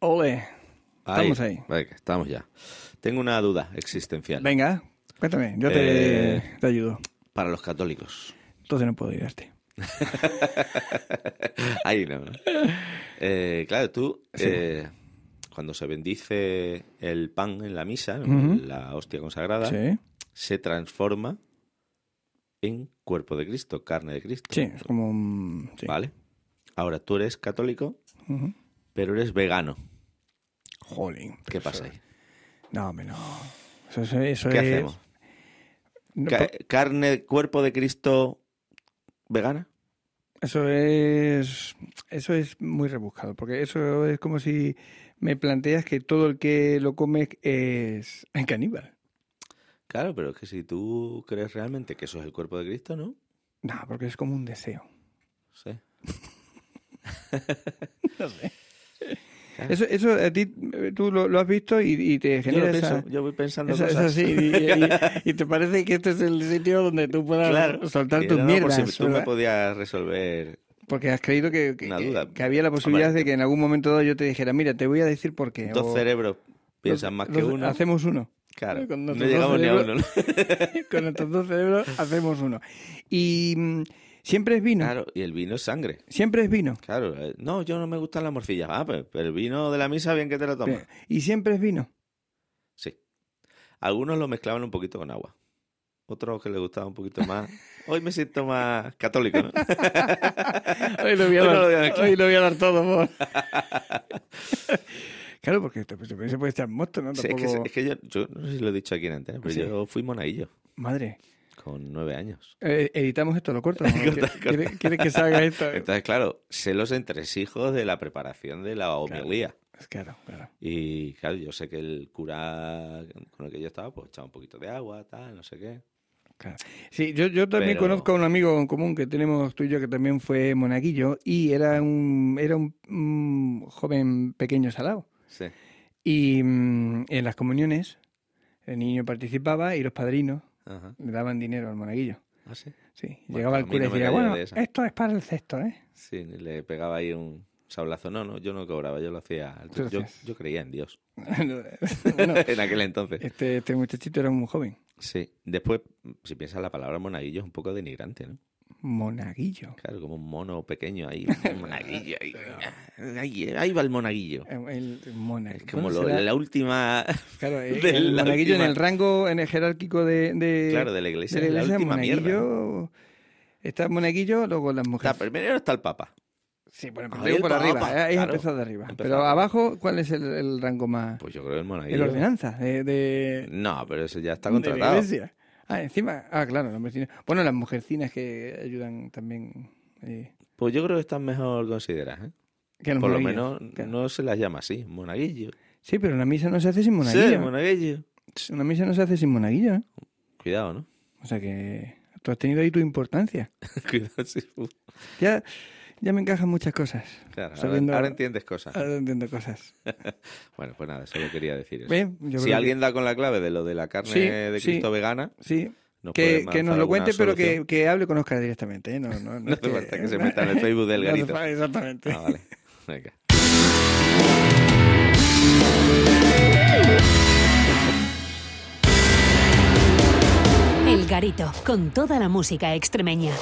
Ole. Estamos ahí. Venga, estamos ya. Tengo una duda existencial. Venga, cuéntame, yo te, Eh, te ayudo. Para los católicos. Entonces no puedo ayudarte. Ahí no. Eh, claro, tú, Sí. eh, cuando se bendice el pan en la misa, la hostia consagrada, Sí, se transforma en cuerpo de Cristo, carne de Cristo. sí, es como un... sí. ¿Vale? Ahora, tú eres católico, pero eres vegano. Jolín. ¿Qué pasa ahí? No, hombre, no. Eso, eso, eso ¿Qué es... hacemos? no, Ca- po- ¿Carne, cuerpo de Cristo vegana? Eso es... Eso es muy rebuscado, porque eso es como si me planteas que todo el que lo come es caníbal. Claro, pero es que si tú crees realmente que eso es el cuerpo de Cristo, ¿no? No, porque es como un deseo. Sí. No sé. Eso, eso a ti, eh, tú lo, lo has visto y, y te Yo, genera lo esa... pienso, yo voy pensando Eso, cosas. sí, y, y- y te parece que este es el sitio donde tú puedas Claro. soltar tus no, por mierdas. si tú me podías resolver. Porque has creído que, que- había la posibilidad Hombre, de que en algún momento dado yo te dijera, mira, te voy a decir por qué. Dos o- cerebros piensan más que uno. Hacemos uno. Claro, no llegamos dos ni a cerebros. uno. ¿no? Con nuestros dos cerebros hacemos uno. Y mm, siempre es vino. Claro, y el vino es sangre. Siempre es vino. Claro, eh, no, yo no me gustan las morcillas. Ah, pues, pero el vino de la misa, bien que te lo tomas. Y siempre es vino. Sí. Algunos lo mezclaban un poquito con agua. Otros que les gustaba un poquito más. Hoy me siento más católico, ¿no? Hoy lo voy a dar, lo voy a mezclar. hoy lo voy a dar todo. por- claro, porque te- se puede echar mosto, ¿no? Sí, es, que, es que yo, yo no sé si lo he dicho aquí en antena, pero Sí. yo fui monaguillo Madre. Con nueve años. Eh, editamos esto, lo corto. ¿no? Corta, ¿Quieres- corta. ¿Quieres, quieres que salga esto? Entonces, claro, sé los entresijos de la preparación de la homilía. Claro, claro. Y claro, yo sé que el cura con el que yo estaba, pues echaba un poquito de agua, tal, no sé qué. claro. Sí, yo, yo también Pero- conozco a un amigo en común que tenemos tú y yo que también fue monaguillo y era un, era un, un joven pequeño salado. Sí. Y mm, en las comuniones el niño participaba y los padrinos Ajá. le daban dinero al monaguillo. ¿Ah, sí? Sí, Bueno, llegaba el cura no y me decía, bueno, de esa". esto es para el cesto, ¿eh? Sí, le pegaba ahí un sablazo. No, no, yo no cobraba, yo lo hacía. Yo, yo creía en Dios en aquel entonces. este, este muchachito era un joven. Sí. Después, si piensas la palabra monaguillo es un poco denigrante, ¿no? Monaguillo. Claro, como un mono pequeño ahí. monaguillo ahí. Ahí, ahí va el monaguillo. El, el mona- Es como ¿Cómo lo- la última. Claro, eh, de el la monaguillo en última- el rango en el jerárquico de, de, Claro, de la de iglesia. la es la iglesia, última mierda. ¿no? monaguillo. Está monaguillo, luego las Está, mujeres. primero está el Papa. Sí, bueno, Ahí pero el por Papa, arriba. eh, Ahí claro. empezado de arriba. Pero abajo, ¿cuál es el, el rango más? Pues yo creo que el monaguillo. el ordenanza de, de, No, pero eso ya está de la contratado. iglesia. Ah, encima. Ah, claro, las mujercinas. Bueno, las mujercinas que ayudan también. eh, Pues yo creo que están mejor consideradas. ¿eh? que Por lo menos Claro. no se las llama así, monaguillo. Sí, pero una misa no se hace sin monaguillo. Sí, monaguillo. Una misa no se hace sin monaguillo. ¿eh? Cuidado, ¿no? O sea que tú has tenido ahí tu importancia. Cuidado, sí. Ya, ya me encajan muchas cosas. Claro, ahora, entiendes cosas. Ahora entiendo cosas. Bueno, pues nada, solo quería decir eso. Bien, yo si alguien da con la clave de lo de la carne Sí, de sí. Cristo vegana, que, sí, nos que, nos lo cuente, pero que, que hable con Oscar directamente. ¿eh? No, no, no, hace falta que se meta en el Facebook del garito. Exactamente. Ah, vale. Venga. El Garito, con toda la música extremeña.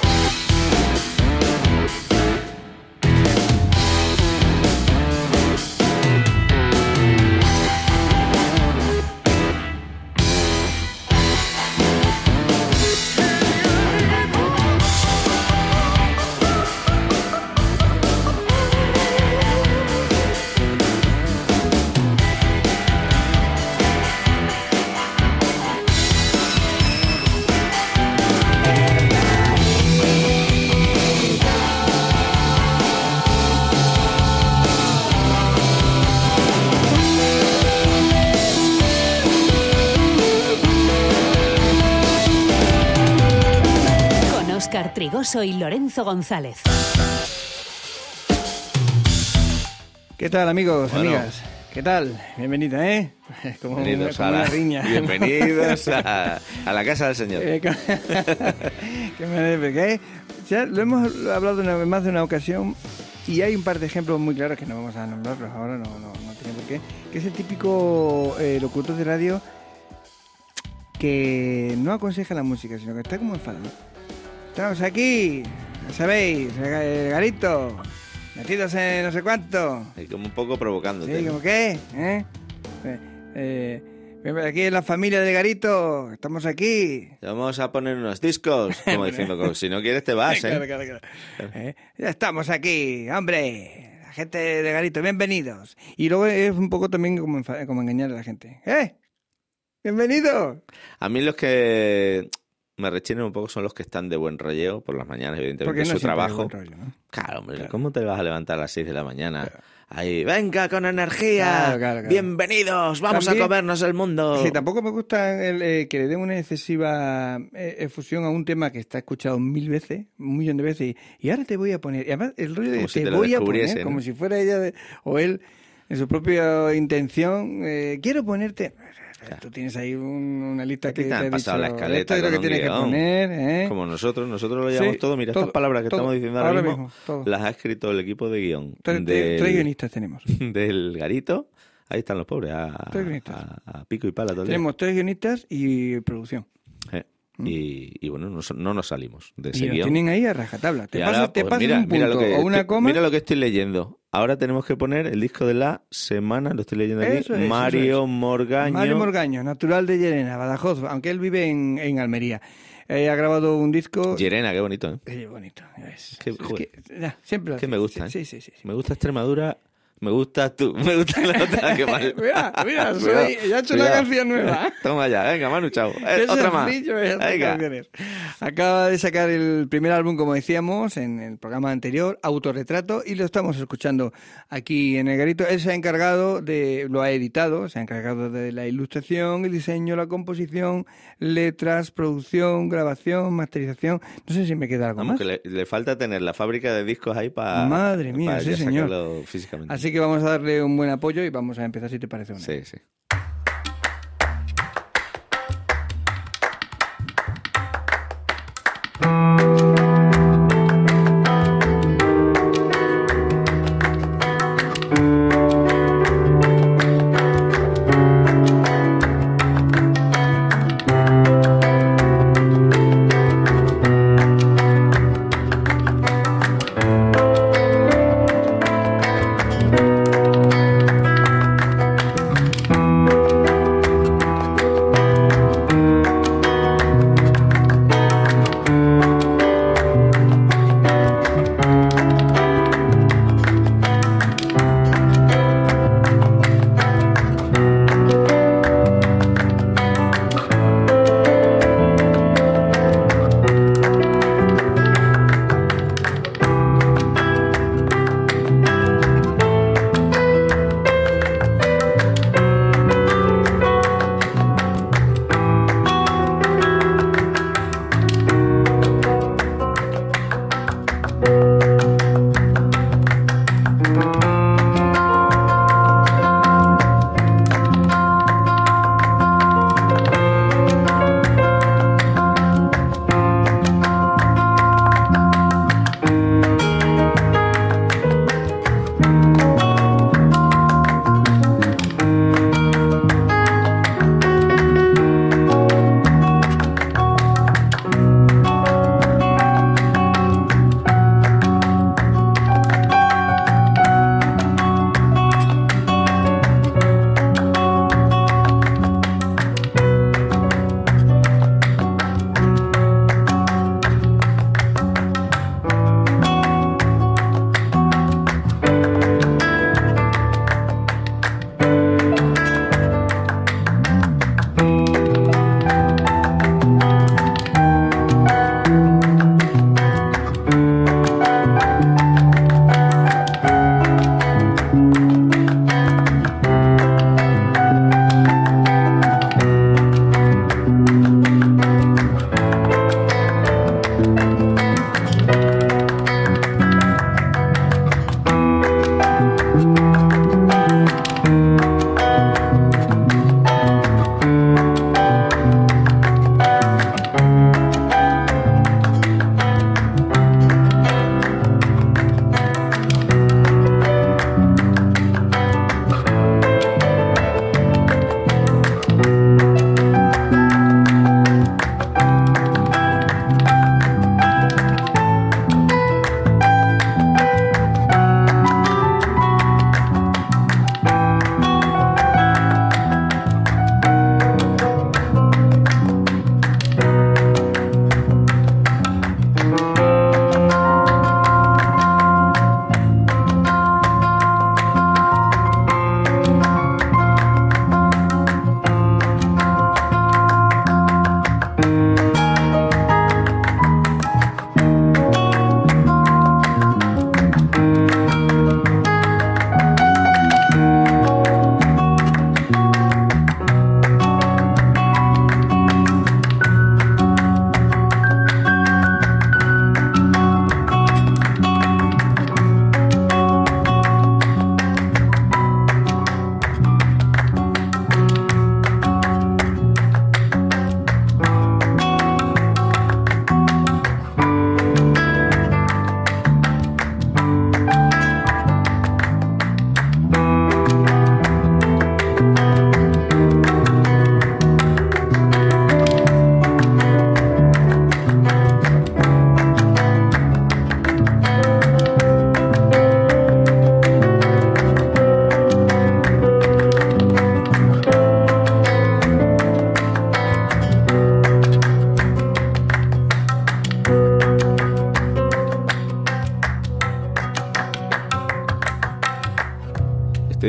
Trigoso y Lorenzo González. ¿Qué tal, amigos, Bueno. amigas? ¿Qué tal? Bienvenida, ¿eh? Como, una, Bienvenidos, como a la, riña. bienvenidos a, a la casa del Señor. Eh, que me- que ya lo hemos hablado una, más de una ocasión y hay un par de ejemplos muy claros que no vamos a nombrarlos ahora, no, no, no tiene por qué, que es el típico eh, locutor de radio que no aconseja la música, sino que está como enfadado. Estamos aquí, ya sabéis, garito, metidos en no sé cuánto. Y como un poco provocándote. Sí, como qué, ¿eh? Eh, eh, aquí en la familia del garito, estamos aquí. Vamos a poner unos discos, como diciendo, si no quieres te vas, ¿eh? claro, claro. Eh, Ya estamos aquí, hombre. La gente de Garito, bienvenidos. Y luego es un poco también como, como engañar a la gente. ¡Eh! ¡Bienvenido! A mí los que me rechinen un poco son los que están de buen rolleo por las mañanas, evidentemente, Porque no su trabajo. buen rollo, ¿no? Claro, hombre, Claro. ¿cómo te vas a levantar a las 6 de la mañana? Ahí, venga con energía, Claro, bienvenidos, vamos También- a comernos el mundo. Sí, tampoco me gusta el, eh, que le den una excesiva eh, efusión a un tema que está escuchado mil veces, un millón de veces, y, y ahora te voy a poner. Y además, el rollo de si te, voy a poner, como si fuera ella de- o él, en su propia intención, eh, quiero ponerte. Tú tienes ahí un- una lista que te han ha pasado la escaleta Esto es lo que tienes que poner, ¿eh? Como nosotros, nosotros lo llevamos Sí, todo. Mira, todo, estas palabras que todo. estamos diciendo ahora, mismo, mismo, todo. las ha escrito el equipo de guion Tres, tres- del, tres guionistas tenemos. del garito. Ahí están los pobres, a, pico y pala todo. Tenemos tres guionistas y producción. Eh, Y, y bueno, no, no nos salimos de Y ese lo guion. tienen ahí a rajatabla. Te Y te pues, mira, un punto lo que o una coma. Mira lo que estoy leyendo. Ahora tenemos que poner el disco de la semana, lo estoy leyendo aquí. Es, Mario es. Morgaño. Mario Morgaño, natural de Llerena, Badajoz, aunque él vive en, en Almería. Eh, ha grabado un disco. Llerena, qué bonito, ¿eh? Eh, bonito. Qué- es que, siempre lo me gusta, Sí, ¿eh? sí, sí. sí. Me gusta Extremadura, me gusta tú, me gusta la otra, qué mal. mira, mira, soy, ya he hecho una canción nueva. Toma ya, venga, Manu, chao. Eh, Qué otra más. Venga. Acaba de sacar el primer álbum, como decíamos, en el programa anterior, Autorretrato, y lo estamos escuchando aquí en el garito. Él se ha encargado de, lo ha editado, se ha encargado de la ilustración, el diseño, la composición, letras, producción, grabación, masterización. No sé si me queda algo Vamos, más. que le, le falta tener la fábrica de discos ahí para. Madre mía, sí, señor. físicamente. Así que vamos a darle un buen apoyo y vamos a empezar, si te parece. Una.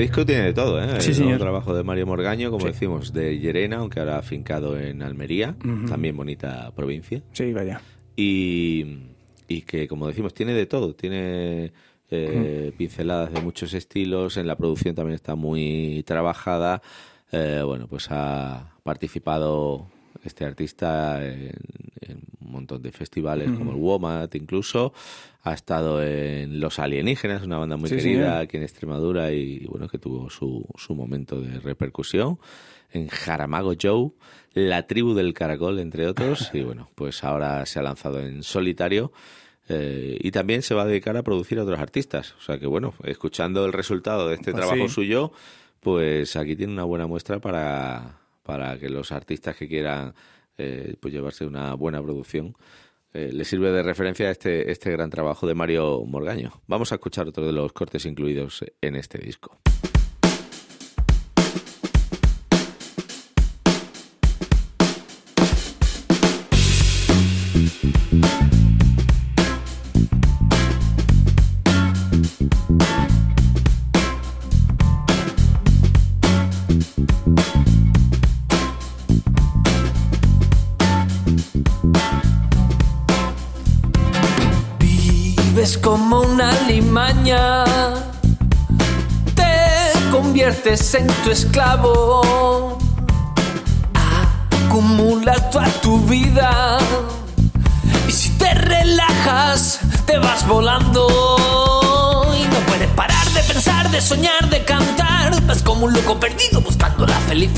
Disco tiene de todo, ¿eh? Sí, nuevo trabajo de Mario Morgaño, como Sí. decimos, de Llerena, aunque ahora afincado en Almería, también bonita provincia. Sí, vaya. Y, y que, como decimos, tiene de todo. Tiene eh, pinceladas de muchos estilos. En la producción también está muy trabajada. Eh, bueno, pues ha participado este artista en, en un montón de festivales como el WOMAT incluso. Ha estado en Los Alienígenas, una banda muy Sí, querida aquí en Extremadura y bueno, que tuvo su, su momento de repercusión. En Jaramago Joe, La Tribu del Caracol, entre otros. Y bueno, pues ahora se ha lanzado en solitario. eh, y también se va a dedicar a producir a otros artistas. O sea que bueno, escuchando el resultado de este Pues trabajo sí. suyo, pues aquí tiene una buena muestra para, para que los artistas que quieran eh, pues llevarse una buena producción eh, le sirve de referencia este, este gran trabajo de Mario Morgaño. Vamos a escuchar otro de los cortes incluidos en este disco.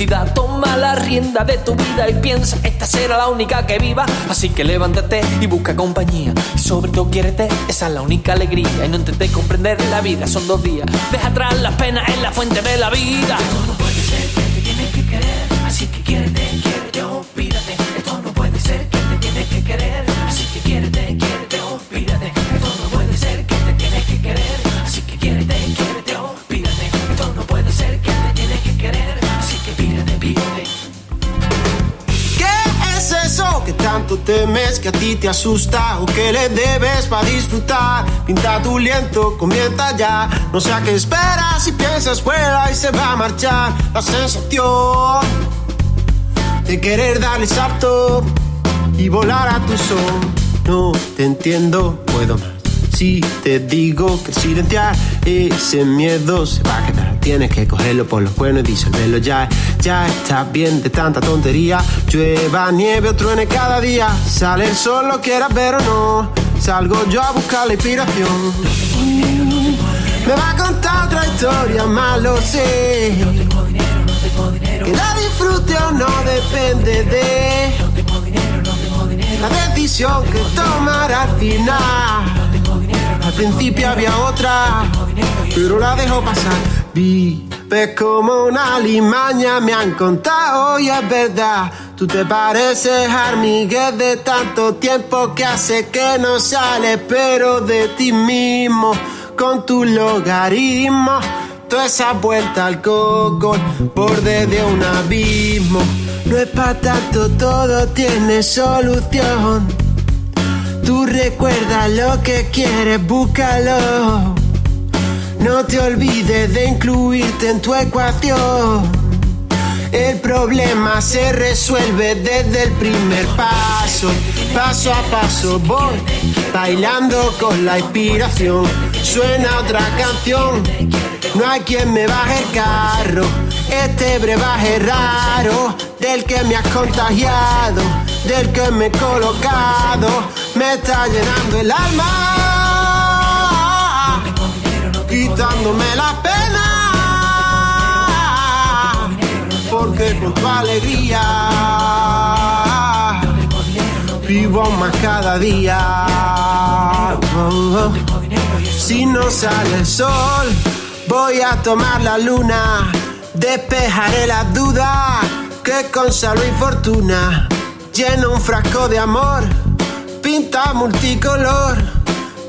Toma la rienda de tu vida y piensa, esta será la única que viva, así que levántate y busca compañía y sobre todo quiérete, esa es la única alegría y no intentes comprender la vida, son dos días. Deja atrás las penas en la fuente de la vida. Tanto temes que a ti te asusta o que le debes para disfrutar? Pinta tu liento, comienza ya. No sé a qué esperas si piensas fuera y se va a marchar la sensación de querer darle salto y volar a tu son. No te entiendo, puedo más. Si te digo que silenciar ese miedo se va a quedar. Tienes que cogerlo por los buenos y disolverlo ya. Ya está bien de tanta tontería. Llueva, nieve o truene cada día. Sale el sol, lo quieras ver o no. Salgo yo a buscar la inspiración. Me va a contar otra historia, más lo sé. Que la disfrute o no depende de la decisión que tomará al final. Al principio había otra, pero la dejo pasar. Vives como una limaña, me han contado y es verdad. Tú te pareces a de tanto tiempo que hace que no sales, pero de ti mismo, con tu logaritmo. Toda esa vuelta al coco, borde de un abismo. No es para tanto, todo tiene solución. Tú recuerda lo que quieres, búscalo. No te olvides de incluirte en tu ecuación. El problema se resuelve desde el primer paso. Paso a paso voy bailando con la inspiración. Suena otra canción. No hay quien me baje el carro. Este brebaje raro del que me has contagiado, del que me he colocado, me está llenando el alma, quitándome la pena, porque con tu alegría vivo más cada día. Si no sale el sol, voy a tomar la luna, despejaré las dudas que con salud y fortuna lleno un frasco de amor, pinta multicolor,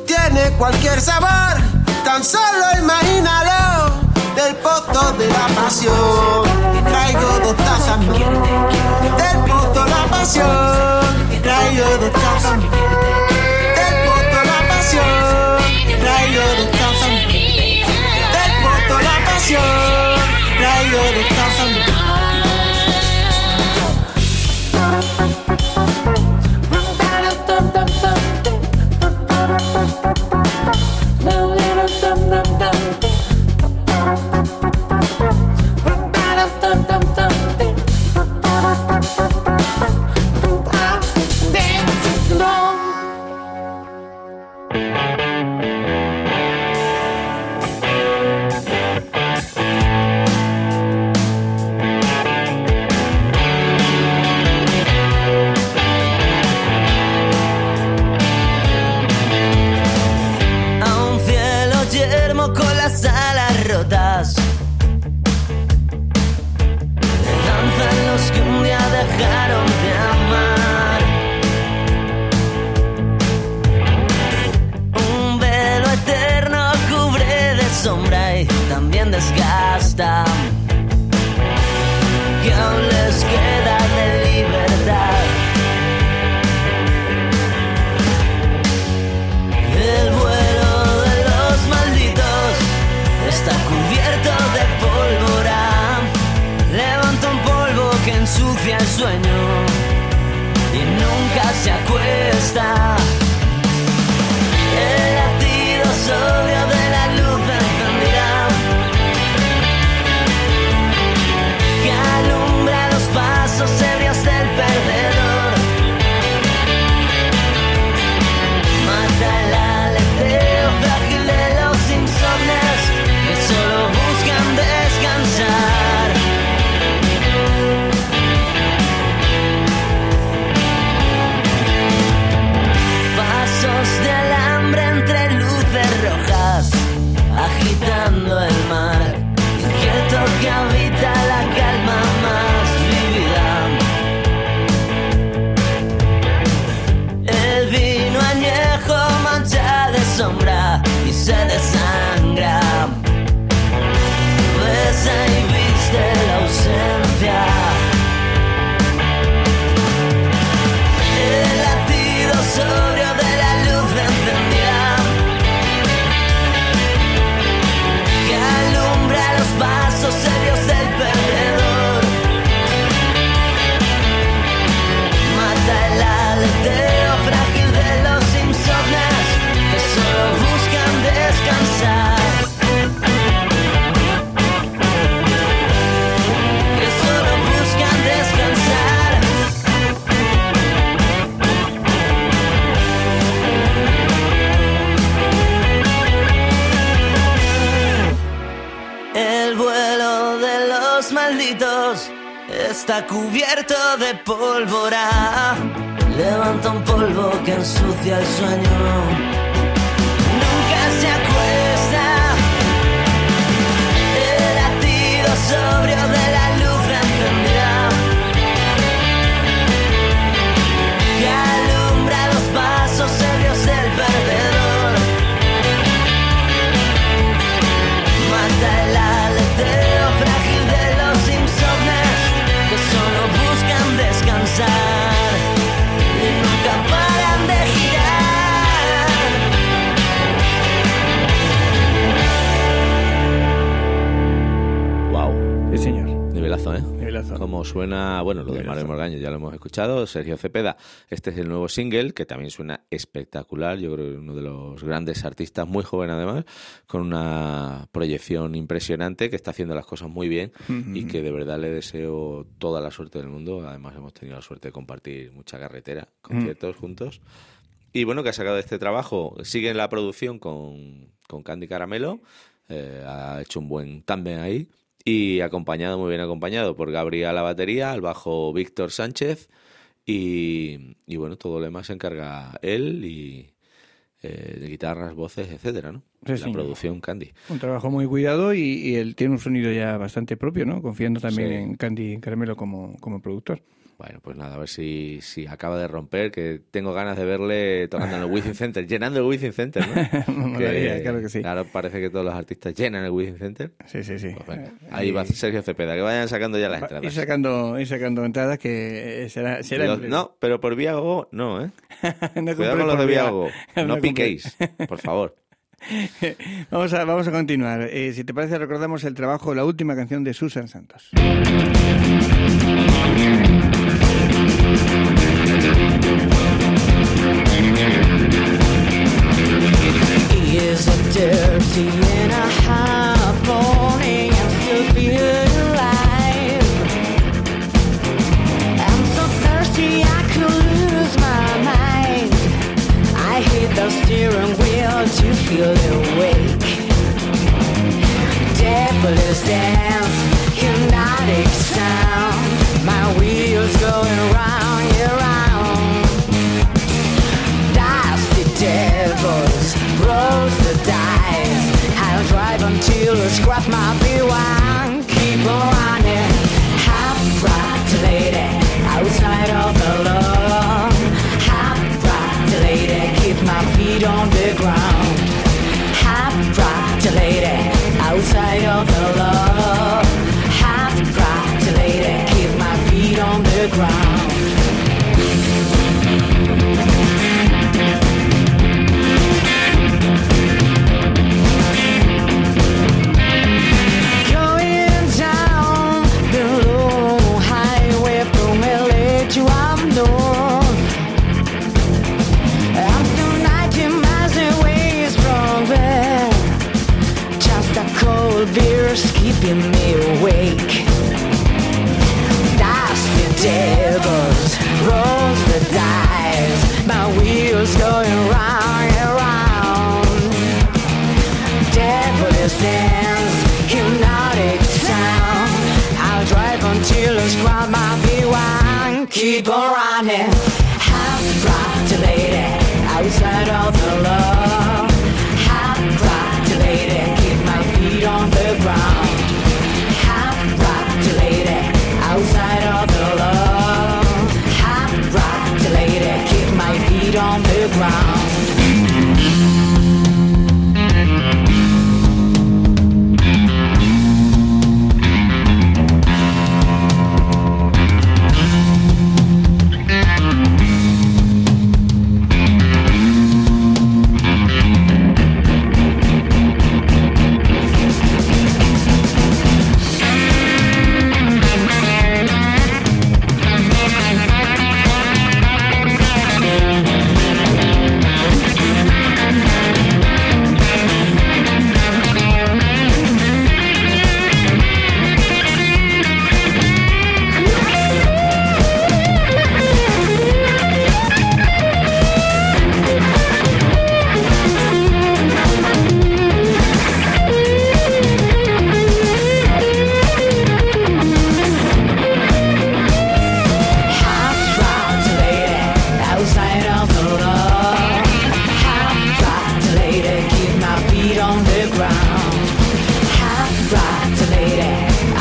tiene cualquier sabor, tan solo imagínalo, del pozo de la pasión, traigo dos tazas del pozo la pasión, traigo dos tazas del pozo la pasión, traigo dos tazas del pozo la pasión. río descansando. A cubierto de pólvora. Levanta un polvo que ensucia el sueño. Nunca se acuesta. El latido sobrio de la luz Como suena, bueno, lo de Mario Morgaño ya lo hemos escuchado, Sergio Cepeda, este es el nuevo single que también suena espectacular, yo creo que uno de los grandes artistas, muy joven además, con una proyección impresionante, que está haciendo las cosas muy bien y que de verdad le deseo toda la suerte del mundo, además hemos tenido la suerte de compartir mucha carretera, conciertos juntos. Y bueno, que ha sacado este trabajo, sigue en la producción con, con Candy Caramelo, eh, ha hecho un buen tándem ahí y acompañado, muy bien acompañado por Gabriel a la batería, al bajo Víctor Sánchez y, y bueno, todo lo demás se encarga él y eh, de guitarras, voces, etcétera, ¿no? Sí, la sí. producción Candy. Un trabajo muy cuidado y, y él tiene un sonido ya bastante propio, ¿no? Confiando también Sí. en Candy Caramelo como, como productor. Bueno, pues nada, a ver si, si acaba de romper, que tengo ganas de verle tocando en el Wizzing Center, llenando el Wizzing Center, ¿no? Molaría, claro que sí. Claro, parece que todos los artistas llenan el Wizzing Center. Sí, sí, sí. Pues Eh, ahí va Sergio Cepeda, que vayan sacando ya las va- Ir entradas. sacando, ir sacando entradas que eh, será... será no, pero por Viago no, ¿eh? No Cuidado con los de Viago. No compré. piquéis, por favor. vamos, a, vamos a continuar. Eh, si te parece, recordamos el trabajo, la última canción de Susan Santos. Thank you. Keep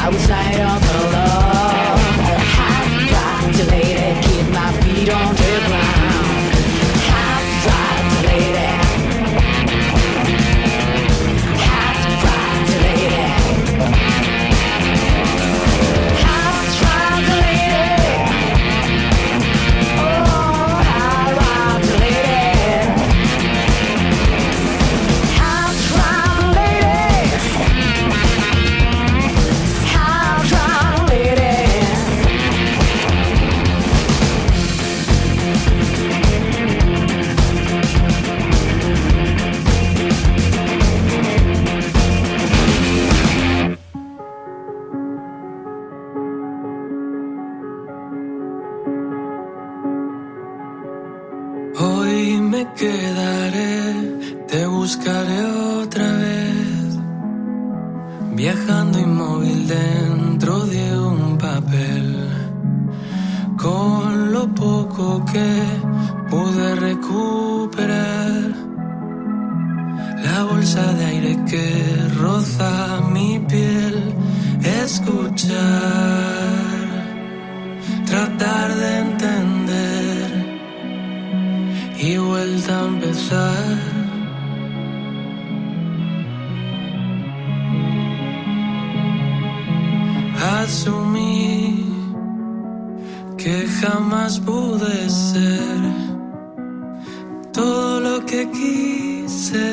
outside of the que jamás pude ser. Todo lo que quise.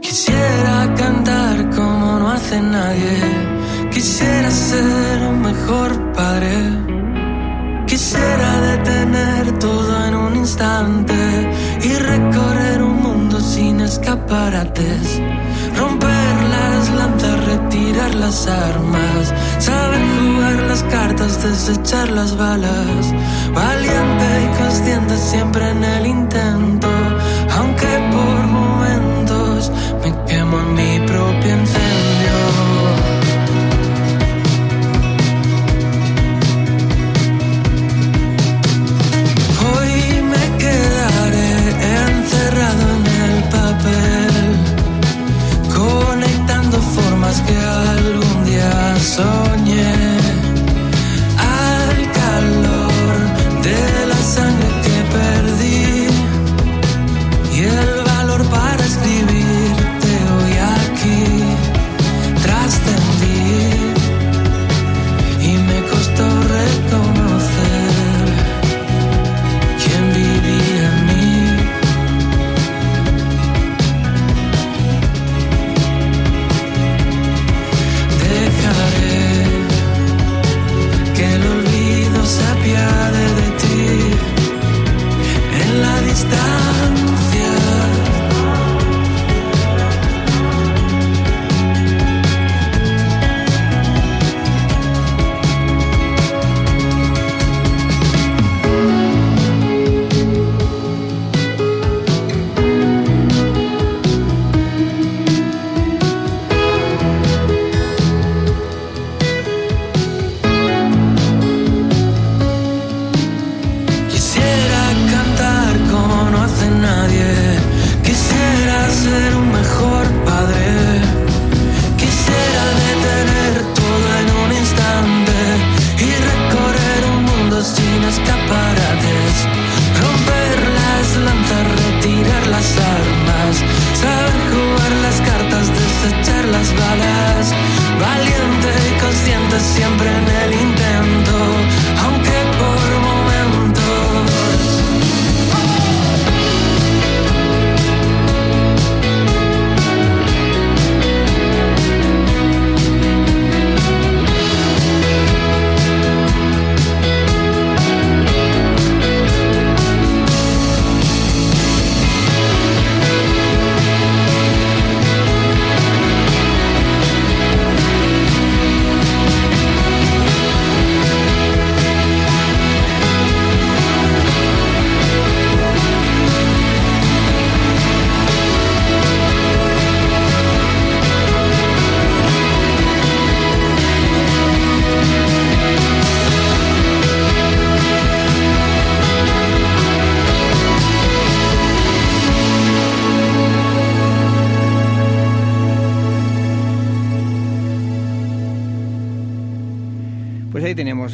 Quisiera cantar como no hace nadie, quisiera ser un mejor padre, quisiera detener todo en un instante y recorrer un mundo sin escaparates. Las armas. Saber jugar las cartas, desechar las balas. Valiente y consciente siempre en el intento.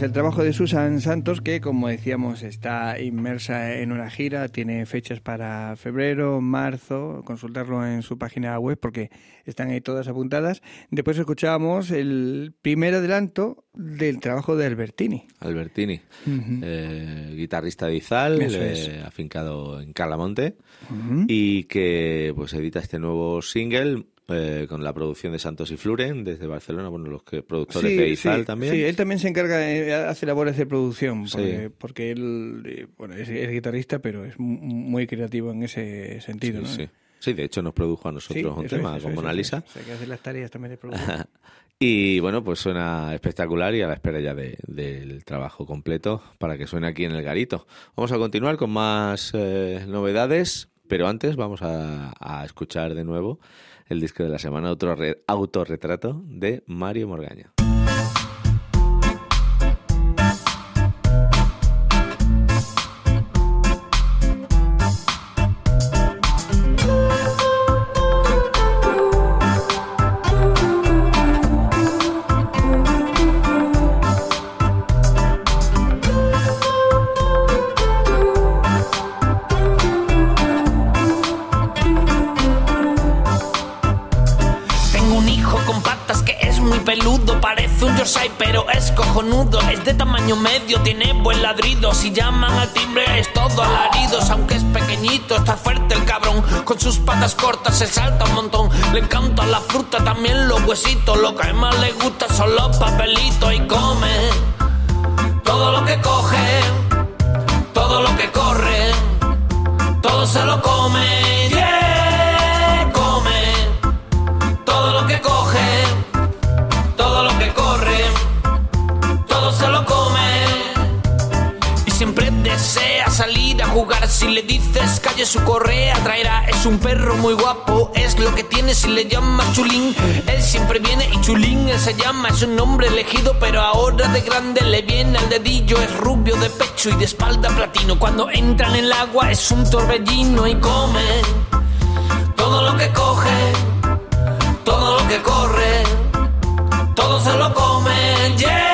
El trabajo de Susan Santos, que como decíamos está inmersa en una gira, tiene fechas para febrero, marzo, consultarlo en su página web porque están ahí todas apuntadas. Después escuchábamos el primer adelanto del trabajo de Albertini. Albertini, eh, guitarrista de Izal, eh, afincado en Calamonte, y que pues edita este nuevo single eh, con la producción de Santos y Fluren desde Barcelona, bueno, los que productores de Izal sí, también. Sí, él también se encarga, eh, hace labores de producción, Sí. porque, porque él eh, bueno, es, es guitarrista, pero es mu- muy creativo en ese sentido. ¿no? sí, sí. Sí, de hecho nos produjo a Sí, nosotros un eso tema es, con Mona Lisa. es. O sea, que hace las tareas también de producción. Y bueno, pues suena espectacular y a la espera ya de- del trabajo completo para que suene aquí en el garito. Vamos a continuar con más eh, novedades, pero antes vamos a, a escuchar de nuevo el disco de la semana, otro re- autorretrato de Mario Morgaña. Si llaman al timbre es todo alaridos. Aunque es pequeñito, está fuerte el cabrón. Con sus patas cortas se salta un montón. Le encanta la fruta, también los huesitos. Lo que más le gusta son los papelitos y come todo lo que coge, todo lo que corre, todo se lo come. Come todo lo que coge, todo lo que corre, siempre desea salir a jugar. Si le dices calle su correa, traerá. Es un perro muy guapo, es lo que tiene si le llamas Chulín. Él siempre viene y Chulín él se llama. Es un nombre elegido, pero ahora de grande le viene al dedillo. Es rubio de pecho y de espalda platino. Cuando entran en el agua es un torbellino y come todo lo que coge, todo lo que corre, todo se lo come. Yeah,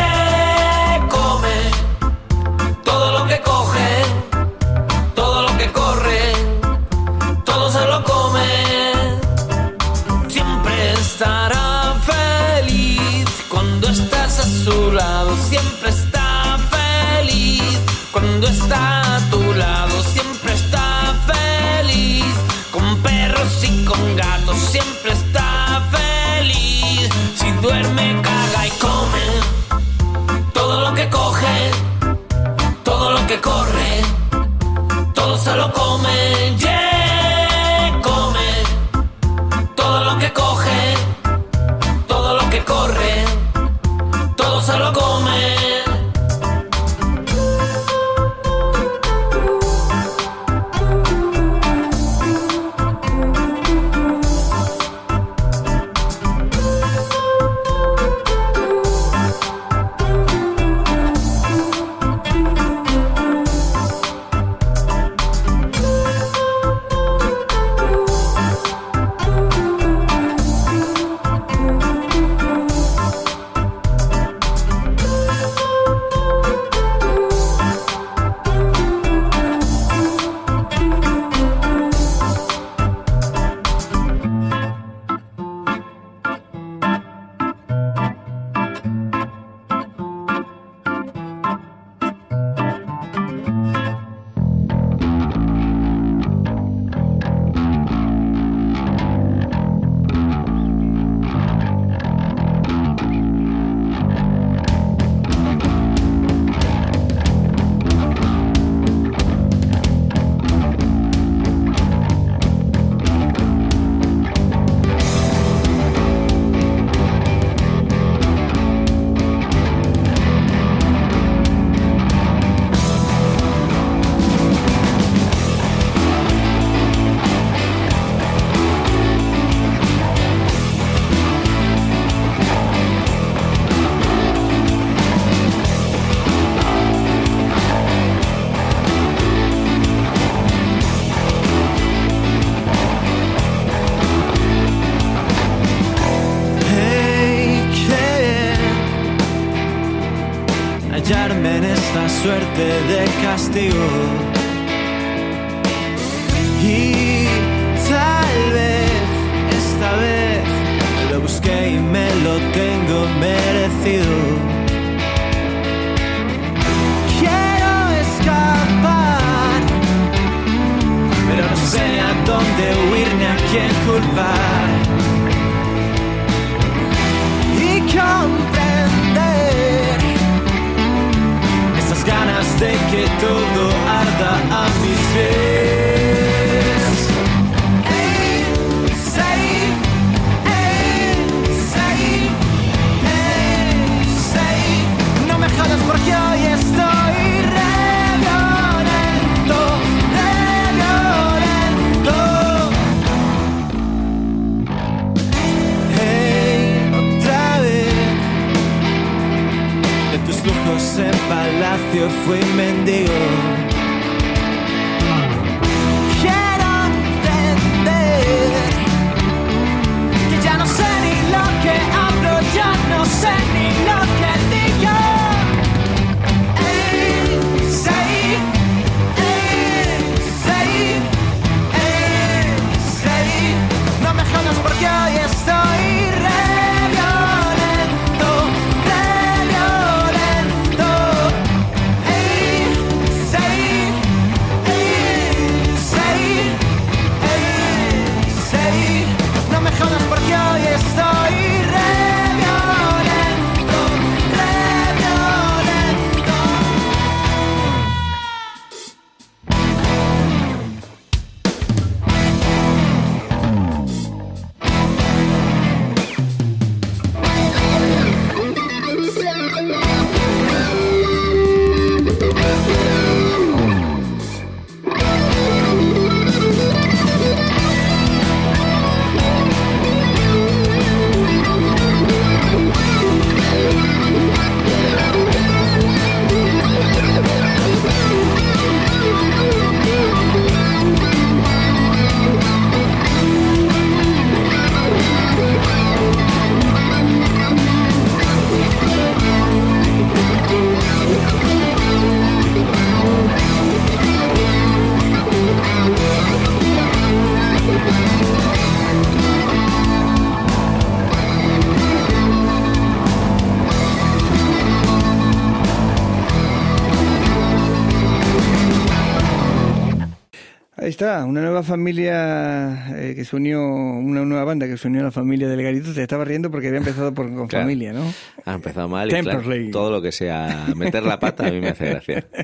está, una nueva familia eh, que se unió, una nueva banda que se unió a la familia del Garito. Te estaba riendo porque había empezado por, con Claro. familia, ¿no? Ha empezado mal y claro, todo lo que sea meter la pata a mí me hace gracia.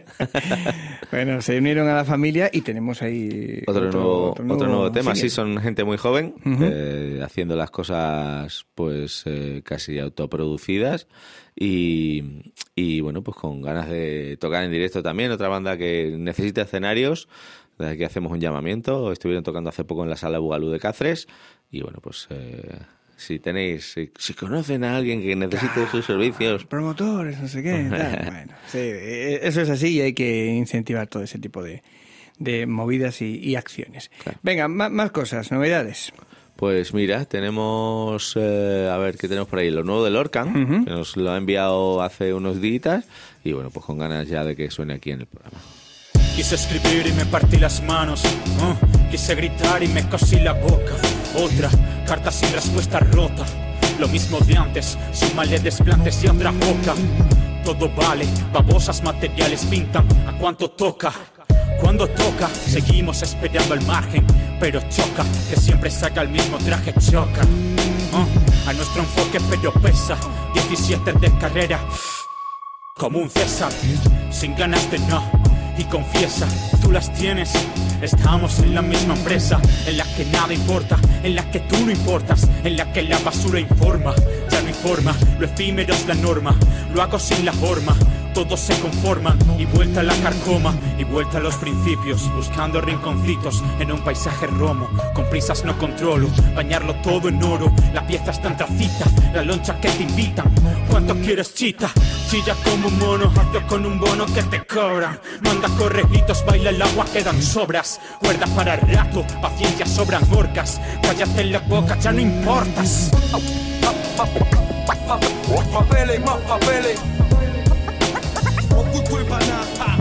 Bueno, se unieron a la familia y tenemos ahí Otro, nuevo, otro nuevo tema, sí, son gente muy joven, eh, haciendo las cosas pues eh, casi autoproducidas y, y bueno, pues con ganas de tocar en directo también. Otra banda que necesita escenarios, de aquí hacemos un llamamiento, estuvieron tocando hace poco en la sala Bugalú de Cáceres y bueno, pues eh, si tenéis, si, si conocen a alguien que necesite sus servicios, Promotores, no sé qué. tal. Bueno, sí, eh, eso es así y hay que incentivar todo ese tipo de, de movidas y, y acciones. Venga, más cosas, novedades. Pues mira, tenemos, eh, a ver, ¿qué tenemos por ahí? Lo nuevo de Lorcan, que nos lo ha enviado hace unos días y bueno, pues con ganas ya de que suene aquí en el programa. Quise escribir y me partí las manos. quise gritar y me cosí la boca. Otra carta sin respuesta rota. Lo mismo de antes, súmale desplantes y otra boca. Todo vale, babosas materiales pintan a cuánto toca. Cuando toca, seguimos esperando al margen, pero choca, que siempre saca el mismo traje, choca. Uh, a nuestro enfoque, pero pesa. 17 de carrera, como un César, sin ganas de no. Y confiesa, tú las tienes. Estamos en la misma empresa, en la que nada importa, en la que tú no importas, en la que la basura informa. Ya no informa, lo efímero es la norma, lo hago sin la forma. Todos se conforman y vuelta a la carcoma y vuelta a los principios, buscando rinconcitos en un paisaje romo. Con prisas no controlo, bañarlo todo en oro. La pieza está en tracita, la loncha que te invitan. ¿Cuánto quieres chita? Chilla como un mono, hazlo con un bono que te cobran. Manda correjitos, baila el agua, quedan sobras. Cuerda para el rato, paciencia sobran orcas. Cállate en la boca, ya no importas. Papeles, más papeles. Banata.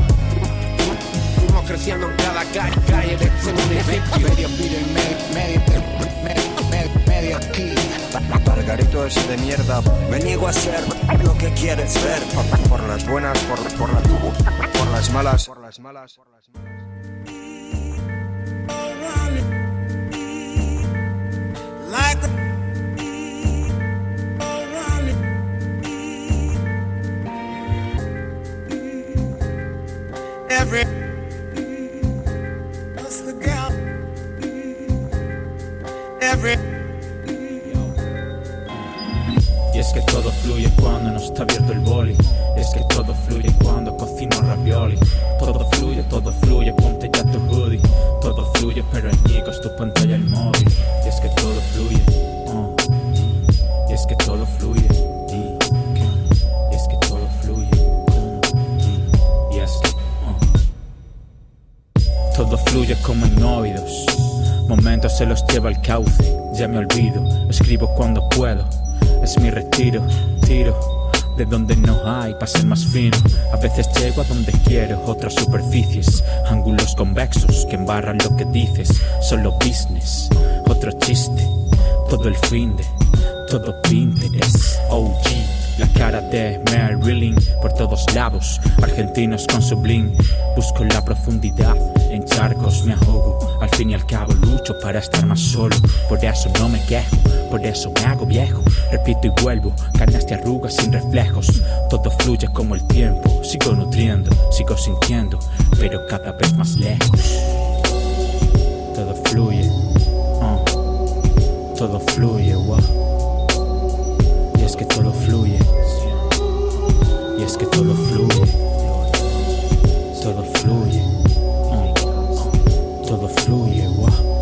Fuimos creciendo en cada calle, de ese municipio. Medio pide medio, medio, aquí. Margarito ese de mierda. Me niego a ser lo que quieres ver. Por, las buenas, por, por, la, por las malas. Por las malas. Like every What's the gap? Every Y es que todo fluye cuando no está abierto el boli. Es que todo fluye cuando cocino ravioli. Todo fluye, todo fluye, ponte Se los lleva el cauce. Ya me olvido, escribo cuando puedo. Es mi retiro, tiro. De donde no hay, para ser más fino. A veces llego a donde quiero, otras superficies. Ángulos convexos que embarran lo que dices. Solo business, otro chiste. Todo el fin de, todo pinte es OG. La cara de Marilyn por todos lados, argentinos con su bling. Busco la profundidad, en charcos me ahogo. Al fin y al cabo lucho para estar más solo. Por eso no me quejo, por eso me hago viejo. Repito y vuelvo, canas de arrugas sin reflejos. Todo fluye como el tiempo, sigo nutriendo, sigo sintiendo, pero cada vez más lejos. Todo fluye, uh, todo fluye, wow. Y es que todo fluye. Y es que todo fluye. Todo fluye. Todo fluye, wow.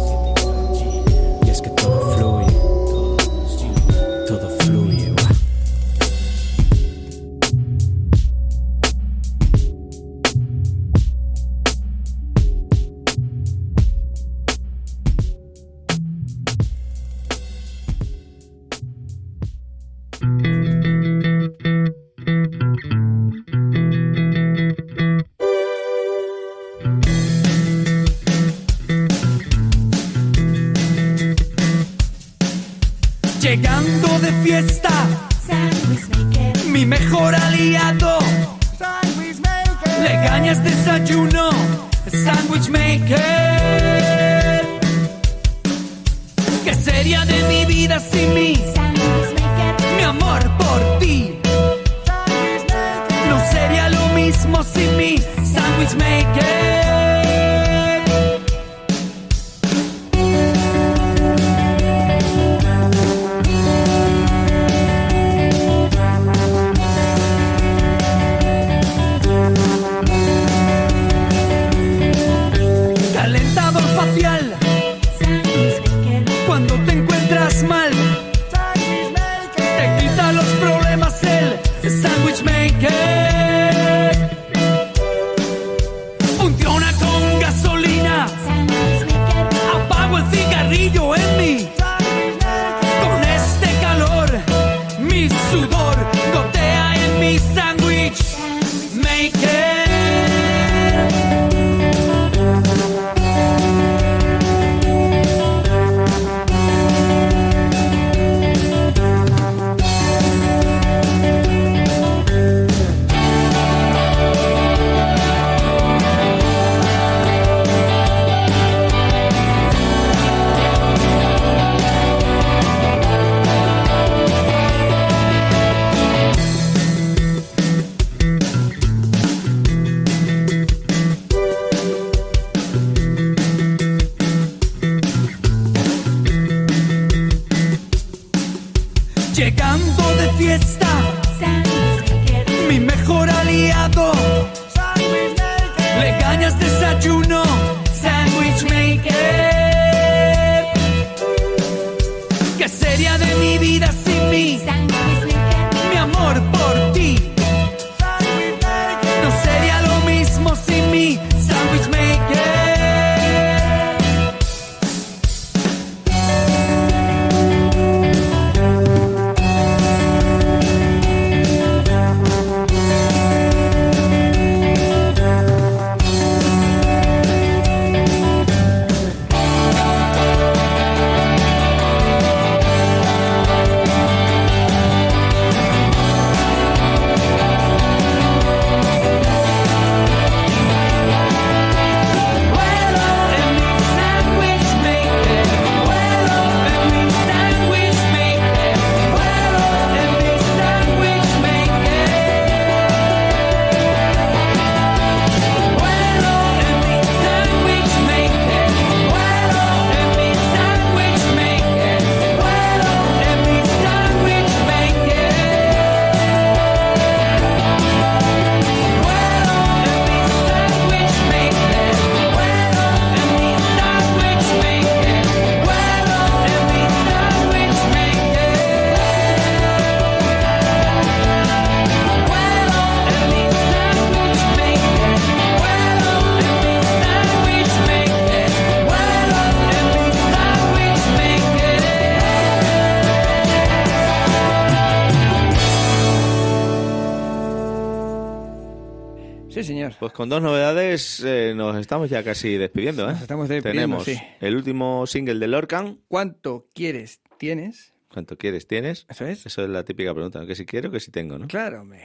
El Pues con dos novedades eh, nos estamos ya casi despidiendo, ¿eh? Nos estamos despidiendo, Tenemos sí. el último single de Lorcan. ¿Cuánto quieres? ¿Tienes? ¿Cuánto quieres? ¿Tienes? Eso es. Eso es la típica pregunta, ¿no? que si quiero, que si tengo, ¿no? Claro, hombre.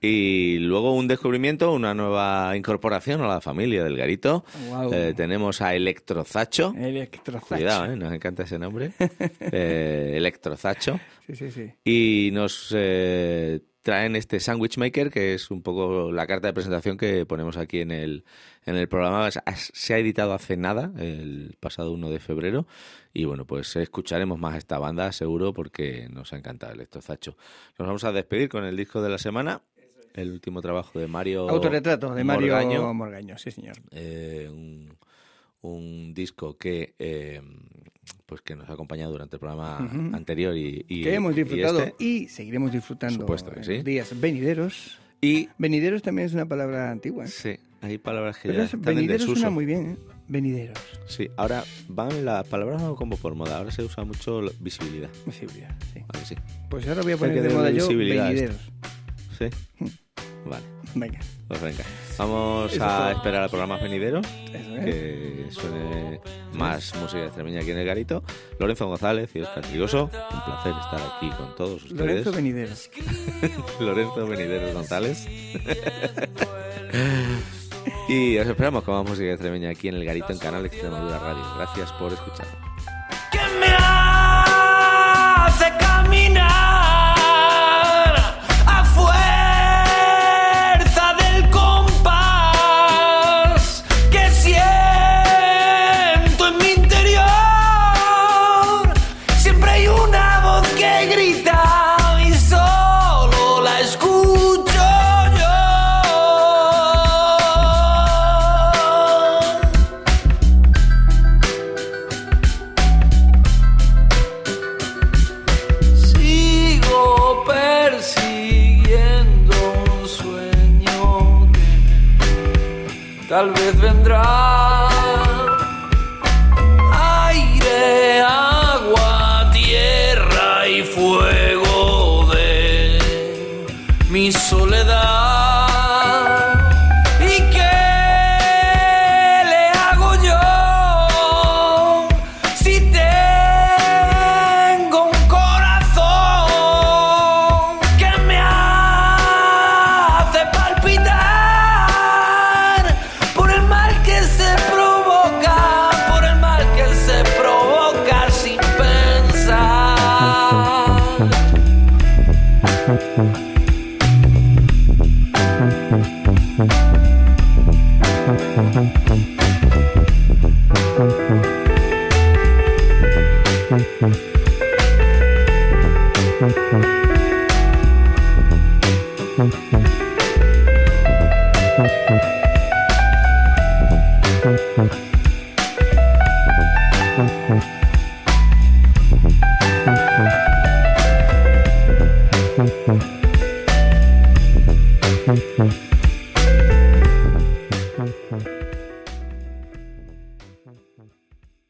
Y luego un descubrimiento, una nueva incorporación a la familia del Garito. Guau. Eh, tenemos a Electrozacho. Electrozacho. Cuidado, ¿eh? nos encanta ese nombre. Eh, Electrozacho. Sí, sí, sí. Y nos eh, traen este Sandwich Maker, que es un poco la carta de presentación que ponemos aquí en el, en el programa. Se ha editado hace nada, el pasado 1 de febrero. Y bueno, pues escucharemos más esta banda, seguro, porque nos ha encantado Electrozacho. Nos vamos a despedir con el disco de la semana. El último trabajo de Mario Autorretrato de Mario Morgaño. Morgaño, sí, señor. Eh, un, un disco que eh, pues que nos ha acompañado durante el programa Ujú. anterior y, y- que hemos y disfrutado este. y, seguiremos disfrutando Supuesto que en sí. los días venideros. Y venideros también es una palabra antigua. ¿eh? Sí, hay palabras que Pero ya es- están en venideros desuso. suena muy bien, ¿eh? Venideros. Sí, ahora van las palabras no como por moda, ahora se usa mucho visibilidad. Visibilidad, sí. Vale, sí. Pues ahora voy a poner de moda yo venideros. esto. Sí. Vale. Venga. Pues venga. Vamos Eso a es. esperar al programa venideros. Eso es. Que suene más música extremeña aquí en el Garito. Lorenzo González y Oscar Trigoso. Un placer estar aquí con todos ustedes. Lorenzo Venideros. Lorenzo Venideros González. Y os esperamos con más música extremeña aquí en el Garito en Canal Extremadura Radio. Gracias por escuchar. que me hace caminar